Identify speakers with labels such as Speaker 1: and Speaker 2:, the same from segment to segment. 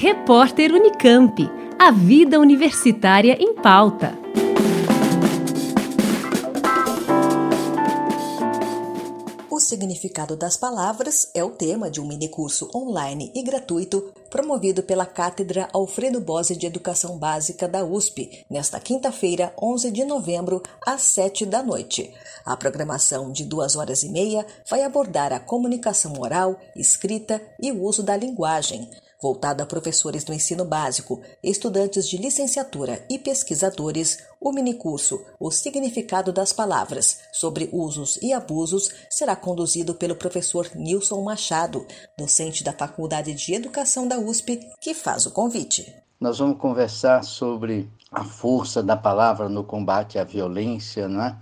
Speaker 1: Repórter Unicamp. A vida universitária em pauta.
Speaker 2: O significado das palavras é o tema de um minicurso online e gratuito promovido pela Cátedra Alfredo Bose de Educação Básica da USP, nesta quinta-feira, 11 de novembro, às 7 da noite. A programação de duas horas e meia vai abordar a comunicação oral, escrita e o uso da linguagem voltado a professores do ensino básico, estudantes de licenciatura e pesquisadores, o minicurso O Significado das Palavras sobre Usos e Abusos será conduzido pelo professor Nilson Machado, docente da Faculdade de Educação da USP, que faz o convite.
Speaker 3: Nós vamos conversar sobre a força da palavra no combate à violência, não é?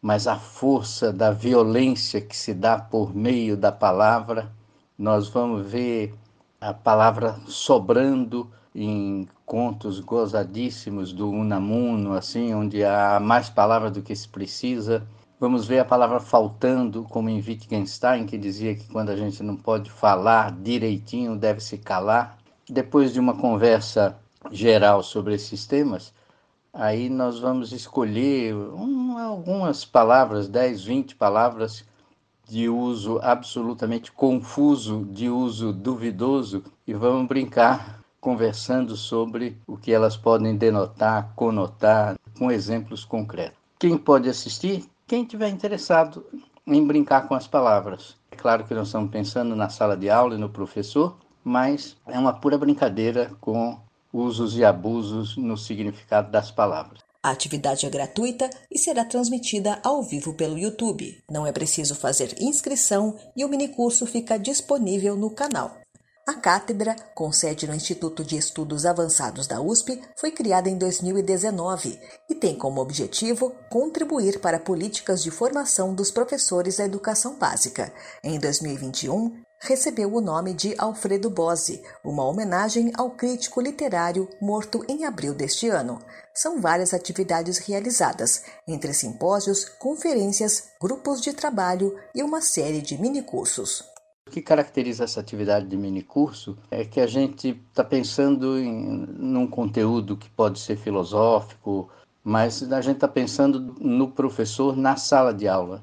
Speaker 3: mas a força da violência que se dá por meio da palavra. Nós vamos ver a palavra sobrando em contos gozadíssimos do Unamuno, assim, onde há mais palavras do que se precisa. Vamos ver a palavra faltando, como em Wittgenstein, que dizia que quando a gente não pode falar direitinho, deve se calar. Depois de uma conversa geral sobre esses temas, aí nós vamos escolher um, algumas palavras, 10, 20 palavras de uso absolutamente confuso, de uso duvidoso, e vamos brincar conversando sobre o que elas podem denotar, conotar, com exemplos concretos. Quem pode assistir? Quem tiver interessado em brincar com as palavras. É claro que nós estamos pensando na sala de aula e no professor, mas é uma pura brincadeira com usos e abusos no significado das palavras.
Speaker 2: A atividade é gratuita e será transmitida ao vivo pelo YouTube. Não é preciso fazer inscrição e o minicurso fica disponível no canal. A cátedra, com sede no Instituto de Estudos Avançados da USP, foi criada em 2019 e tem como objetivo contribuir para políticas de formação dos professores da educação básica. Em 2021, recebeu o nome de Alfredo Bose, uma homenagem ao crítico literário morto em abril deste ano. São várias atividades realizadas, entre simpósios, conferências, grupos de trabalho e uma série de minicursos.
Speaker 3: O que caracteriza essa atividade de minicurso é que a gente está pensando em num conteúdo que pode ser filosófico, mas a gente está pensando no professor na sala de aula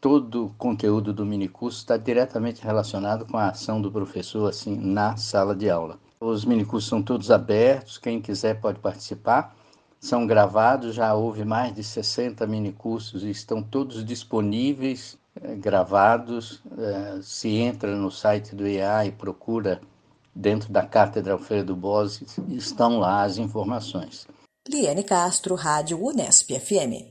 Speaker 3: todo o conteúdo do minicurso está diretamente relacionado com a ação do professor assim na sala de aula. Os minicursos são todos abertos, quem quiser pode participar. São gravados, já houve mais de 60 minicursos e estão todos disponíveis, eh, gravados. Eh, se entra no site do IEA e procura dentro da Cátedra Alfredo Bose, estão lá as informações.
Speaker 2: Liane Castro, Rádio Unesp FM.